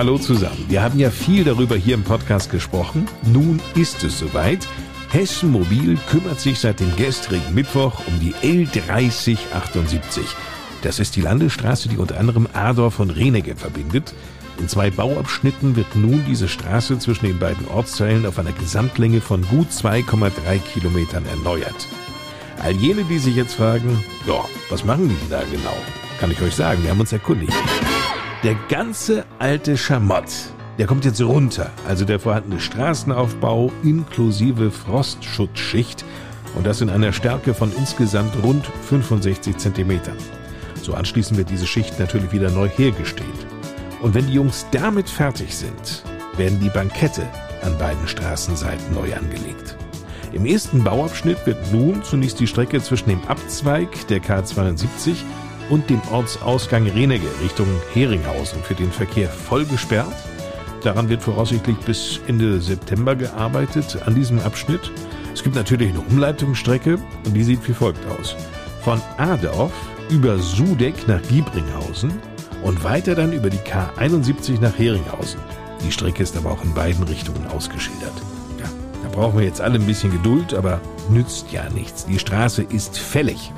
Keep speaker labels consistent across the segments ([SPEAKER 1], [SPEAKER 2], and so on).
[SPEAKER 1] Hallo zusammen. Wir haben ja viel darüber hier im Podcast gesprochen. Nun ist es soweit. Hessen Mobil kümmert sich seit dem gestrigen Mittwoch um die L3078. Das ist die Landesstraße, die unter anderem Adorf und Renege verbindet. In zwei Bauabschnitten wird nun diese Straße zwischen den beiden Ortsteilen auf einer Gesamtlänge von gut 2,3 Kilometern erneuert. All jene, die sich jetzt fragen, ja, was machen die da genau? Kann ich euch sagen, wir haben uns erkundigt. Der ganze alte Schamott, der kommt jetzt runter. Also der vorhandene Straßenaufbau inklusive Frostschutzschicht und das in einer Stärke von insgesamt rund 65 Zentimetern. So anschließend wird diese Schicht natürlich wieder neu hergestellt. Und wenn die Jungs damit fertig sind, werden die Bankette an beiden Straßenseiten neu angelegt. Im ersten Bauabschnitt wird nun zunächst die Strecke zwischen dem Abzweig der K72 und dem Ortsausgang Renege Richtung Heringhausen für den Verkehr voll gesperrt. Daran wird voraussichtlich bis Ende September gearbeitet an diesem Abschnitt. Es gibt natürlich eine Umleitungsstrecke und die sieht wie folgt aus. Von Adorf über Sudeck nach Giebringhausen und weiter dann über die K71 nach Heringhausen. Die Strecke ist aber auch in beiden Richtungen ausgeschildert. Ja, da brauchen wir jetzt alle ein bisschen Geduld, aber nützt ja nichts. Die Straße ist fällig.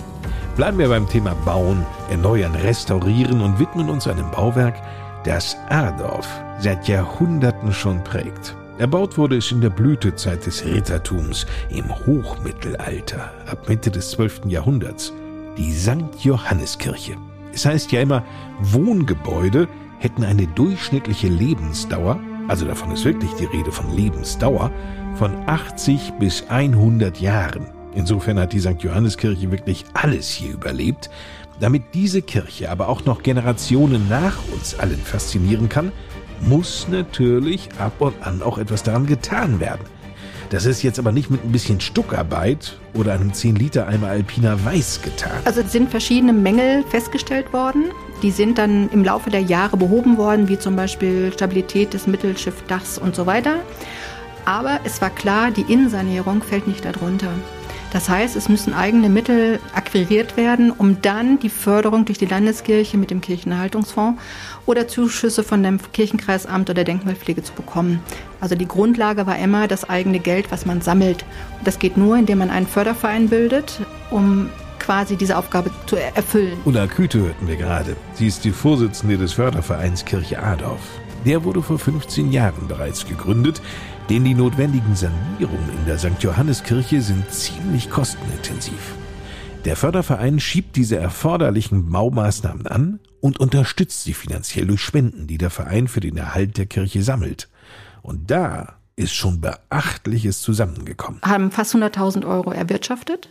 [SPEAKER 1] Bleiben wir beim Thema Bauen, Erneuern, Restaurieren und widmen uns einem Bauwerk, das Adorf seit Jahrhunderten schon prägt. Erbaut wurde es in der Blütezeit des Rittertums im Hochmittelalter, ab Mitte des 12. Jahrhunderts, die St. Johanneskirche. Es heißt ja immer, Wohngebäude hätten eine durchschnittliche Lebensdauer, also davon ist wirklich die Rede von Lebensdauer, von 80 bis 100 Jahren. Insofern hat die St. Johanneskirche wirklich alles hier überlebt. Damit diese Kirche aber auch noch Generationen nach uns allen faszinieren kann, muss natürlich ab und an auch etwas daran getan werden. Das ist jetzt aber nicht mit ein bisschen Stuckarbeit oder einem 10-Liter-Eimer Alpina Weiß getan.
[SPEAKER 2] Also sind verschiedene Mängel festgestellt worden. Die sind dann im Laufe der Jahre behoben worden, wie zum Beispiel Stabilität des Mittelschiffdachs und so weiter. Aber es war klar, die Innensanierung fällt nicht darunter. Das heißt, es müssen eigene Mittel akquiriert werden, um dann die Förderung durch die Landeskirche mit dem Kirchenerhaltungsfonds oder Zuschüsse von dem Kirchenkreisamt oder Denkmalpflege zu bekommen. Also die Grundlage war immer das eigene Geld, was man sammelt. Das geht nur, indem man einen Förderverein bildet, um quasi diese Aufgabe zu erfüllen.
[SPEAKER 1] Ulla Küte hörten wir gerade. Sie ist die Vorsitzende des Fördervereins Kirche Adorf. Der wurde vor 15 Jahren bereits gegründet denn die notwendigen Sanierungen in der St. Johanneskirche sind ziemlich kostenintensiv. Der Förderverein schiebt diese erforderlichen Baumaßnahmen an und unterstützt sie finanziell durch Spenden, die der Verein für den Erhalt der Kirche sammelt. Und da ist schon Beachtliches zusammengekommen.
[SPEAKER 2] Haben fast 100.000 Euro erwirtschaftet.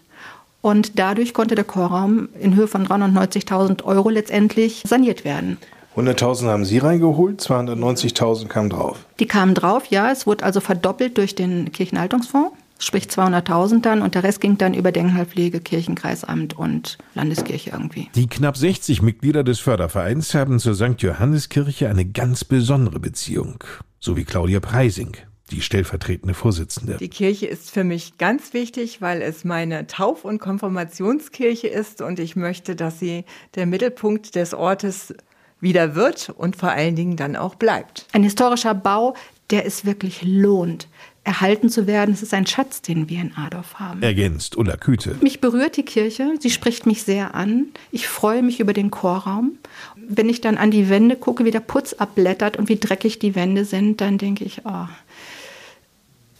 [SPEAKER 2] Und dadurch konnte der Chorraum in Höhe von 390.000 Euro letztendlich saniert werden.
[SPEAKER 1] 100.000 haben Sie reingeholt, 290.000 kamen drauf.
[SPEAKER 2] Die kamen drauf, ja. Es wurde also verdoppelt durch den Kirchenhaltungsfonds, sprich 200.000 dann und der Rest ging dann über Denkmalpflege, Kirchenkreisamt und Landeskirche irgendwie.
[SPEAKER 1] Die knapp 60 Mitglieder des Fördervereins haben zur St. Johanneskirche eine ganz besondere Beziehung, so wie Claudia Preising die stellvertretende Vorsitzende.
[SPEAKER 3] Die Kirche ist für mich ganz wichtig, weil es meine Tauf- und Konfirmationskirche ist und ich möchte, dass sie der Mittelpunkt des Ortes wieder wird und vor allen Dingen dann auch bleibt.
[SPEAKER 2] Ein historischer Bau, der es wirklich lohnt erhalten zu werden. Es ist ein Schatz, den wir in Adorf haben.
[SPEAKER 1] Ergänzt Ulla Küte.
[SPEAKER 2] Mich berührt die Kirche, sie spricht mich sehr an. Ich freue mich über den Chorraum. Wenn ich dann an die Wände gucke, wie der Putz abblättert und wie dreckig die Wände sind, dann denke ich, oh,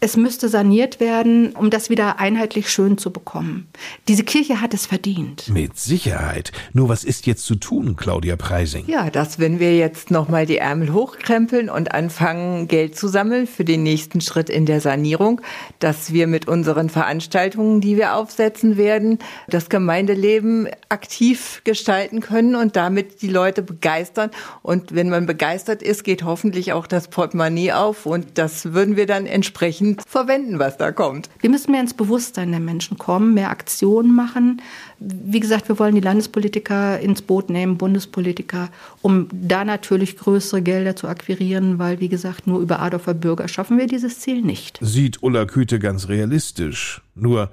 [SPEAKER 2] es müsste saniert werden, um das wieder einheitlich schön zu bekommen. Diese Kirche hat es verdient.
[SPEAKER 1] Mit Sicherheit. Nur was ist jetzt zu tun, Claudia Preising?
[SPEAKER 3] Ja, dass wenn wir jetzt nochmal die Ärmel hochkrempeln und anfangen, Geld zu sammeln für den nächsten Schritt in der Sanierung, dass wir mit unseren Veranstaltungen, die wir aufsetzen werden, das Gemeindeleben aktiv gestalten können und damit die Leute begeistern. Und wenn man begeistert ist, geht hoffentlich auch das Portemonnaie auf und das würden wir dann entsprechend verwenden, was da kommt.
[SPEAKER 2] Wir müssen mehr ins Bewusstsein der Menschen kommen, mehr Aktionen machen. Wie gesagt, wir wollen die Landespolitiker ins Boot nehmen, Bundespolitiker, um da natürlich größere Gelder zu akquirieren, weil, wie gesagt, nur über Adorfer Bürger schaffen wir dieses Ziel nicht.
[SPEAKER 1] Sieht Ulla Küte ganz realistisch. Nur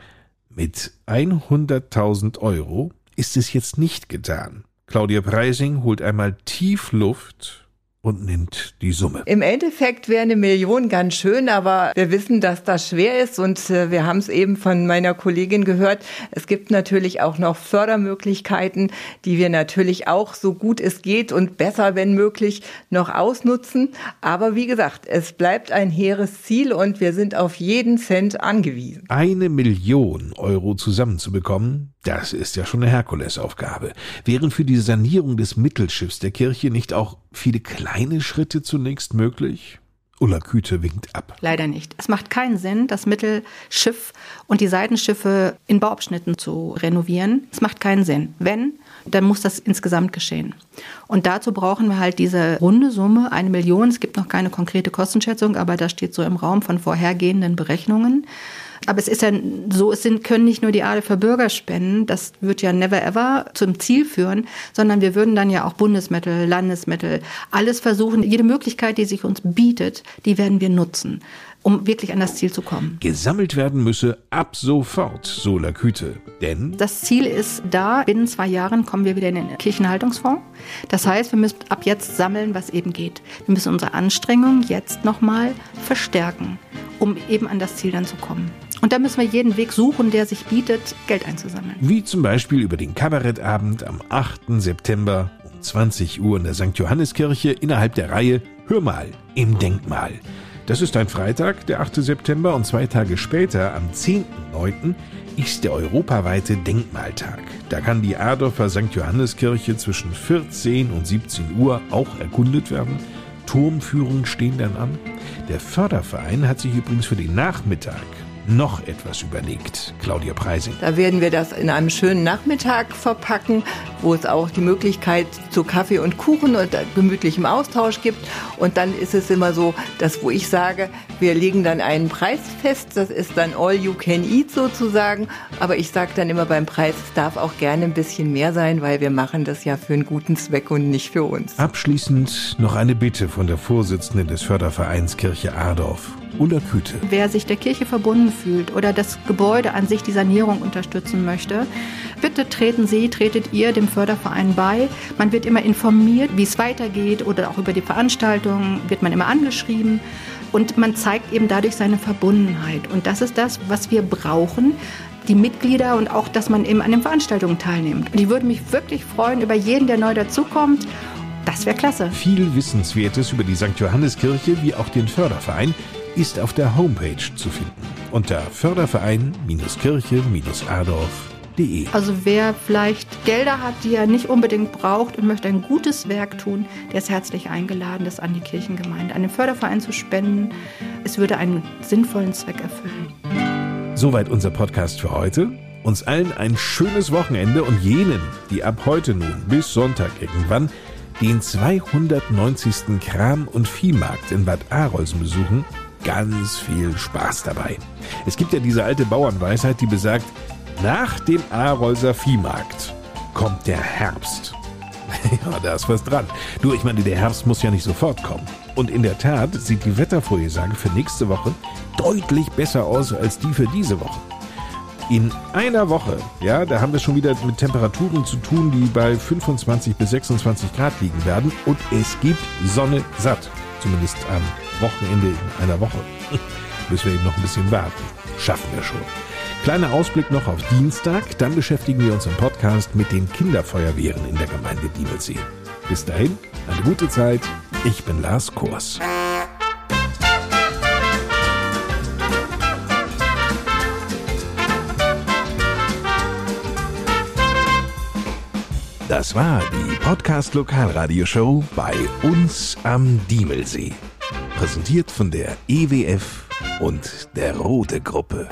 [SPEAKER 1] mit 100.000 Euro ist es jetzt nicht getan. Claudia Preising holt einmal tief Luft und nimmt die Summe.
[SPEAKER 3] Im Endeffekt wäre eine Million ganz schön, aber wir wissen, dass das schwer ist und äh, wir haben es eben von meiner Kollegin gehört. Es gibt natürlich auch noch Fördermöglichkeiten, die wir natürlich auch so gut es geht und besser, wenn möglich, noch ausnutzen. Aber wie gesagt, es bleibt ein hehres Ziel und wir sind auf jeden Cent angewiesen.
[SPEAKER 1] Eine Million Euro zusammenzubekommen, das ist ja schon eine Herkulesaufgabe. Wären für die Sanierung des Mittelschiffs der Kirche nicht auch viele kleine Schritte zunächst möglich? Ulla Küte winkt ab.
[SPEAKER 2] Leider nicht. Es macht keinen Sinn, das Mittelschiff und die Seitenschiffe in Bauabschnitten zu renovieren. Es macht keinen Sinn. Wenn, dann muss das insgesamt geschehen. Und dazu brauchen wir halt diese runde Summe, eine Million. Es gibt noch keine konkrete Kostenschätzung, aber das steht so im Raum von vorhergehenden Berechnungen. Aber es ist ja so, es sind, können nicht nur die Adel für Bürger spenden, das wird ja never ever zum Ziel führen, sondern wir würden dann ja auch Bundesmittel, Landesmittel, alles versuchen, jede Möglichkeit, die sich uns bietet, die werden wir nutzen um wirklich an das Ziel zu kommen.
[SPEAKER 1] Gesammelt werden müsse ab sofort, so Laküte. Denn
[SPEAKER 2] das Ziel ist da, binnen zwei Jahren kommen wir wieder in den Kirchenhaltungsfonds. Das heißt, wir müssen ab jetzt sammeln, was eben geht. Wir müssen unsere Anstrengungen jetzt nochmal verstärken, um eben an das Ziel dann zu kommen. Und da müssen wir jeden Weg suchen, der sich bietet, Geld einzusammeln.
[SPEAKER 1] Wie zum Beispiel über den Kabarettabend am 8. September um 20 Uhr in der St. Johanneskirche innerhalb der Reihe Hör mal im Denkmal. Das ist ein Freitag, der 8. September, und zwei Tage später, am 10.9., ist der europaweite Denkmaltag. Da kann die Adorfer St. Johanneskirche zwischen 14 und 17 Uhr auch erkundet werden. Turmführungen stehen dann an. Der Förderverein hat sich übrigens für den Nachmittag noch etwas überlegt, Claudia Preising.
[SPEAKER 3] Da werden wir das in einem schönen Nachmittag verpacken, wo es auch die Möglichkeit zu Kaffee und Kuchen und gemütlichem Austausch gibt. Und dann ist es immer so, dass wo ich sage, wir legen dann einen Preis fest, das ist dann all you can eat sozusagen. Aber ich sage dann immer beim Preis, es darf auch gerne ein bisschen mehr sein, weil wir machen das ja für einen guten Zweck und nicht für uns.
[SPEAKER 1] Abschließend noch eine Bitte von der Vorsitzenden des Fördervereins Kirche Adorf. Ulla Küte.
[SPEAKER 2] Wer sich der Kirche verbunden fühlt oder das Gebäude an sich die Sanierung unterstützen möchte, bitte treten Sie, tretet ihr dem Förderverein bei. Man wird immer informiert, wie es weitergeht oder auch über die Veranstaltungen wird man immer angeschrieben und man zeigt eben dadurch seine Verbundenheit. Und das ist das, was wir brauchen, die Mitglieder und auch, dass man eben an den Veranstaltungen teilnimmt. Und ich würde mich wirklich freuen über jeden, der neu dazukommt. Das wäre klasse.
[SPEAKER 1] Viel Wissenswertes über die St. Johanneskirche wie auch den Förderverein ist auf der Homepage zu finden unter Förderverein-Kirche-Adorf.de.
[SPEAKER 2] Also wer vielleicht Gelder hat, die er nicht unbedingt braucht und möchte ein gutes Werk tun, der ist herzlich eingeladen, das an die Kirchengemeinde, an den Förderverein zu spenden. Es würde einen sinnvollen Zweck erfüllen.
[SPEAKER 1] Soweit unser Podcast für heute. Uns allen ein schönes Wochenende und jenen, die ab heute nun bis Sonntag irgendwann den 290. Kram- und Viehmarkt in Bad Arolsen besuchen, ganz viel Spaß dabei. Es gibt ja diese alte Bauernweisheit, die besagt, nach dem Arolser Viehmarkt kommt der Herbst. ja, da ist was dran. Nur, ich meine, der Herbst muss ja nicht sofort kommen. Und in der Tat sieht die Wettervorhersage für nächste Woche deutlich besser aus als die für diese Woche. In einer Woche, ja, da haben wir schon wieder mit Temperaturen zu tun, die bei 25 bis 26 Grad liegen werden. Und es gibt Sonne satt. Zumindest am Wochenende in einer Woche. Müssen wir eben noch ein bisschen warten. Schaffen wir schon. Kleiner Ausblick noch auf Dienstag. Dann beschäftigen wir uns im Podcast mit den Kinderfeuerwehren in der Gemeinde Diebelsee. Bis dahin, eine gute Zeit. Ich bin Lars Kurs. Das war die Podcast Lokalradioshow bei uns am Diemelsee. Präsentiert von der EWF und der Rote Gruppe.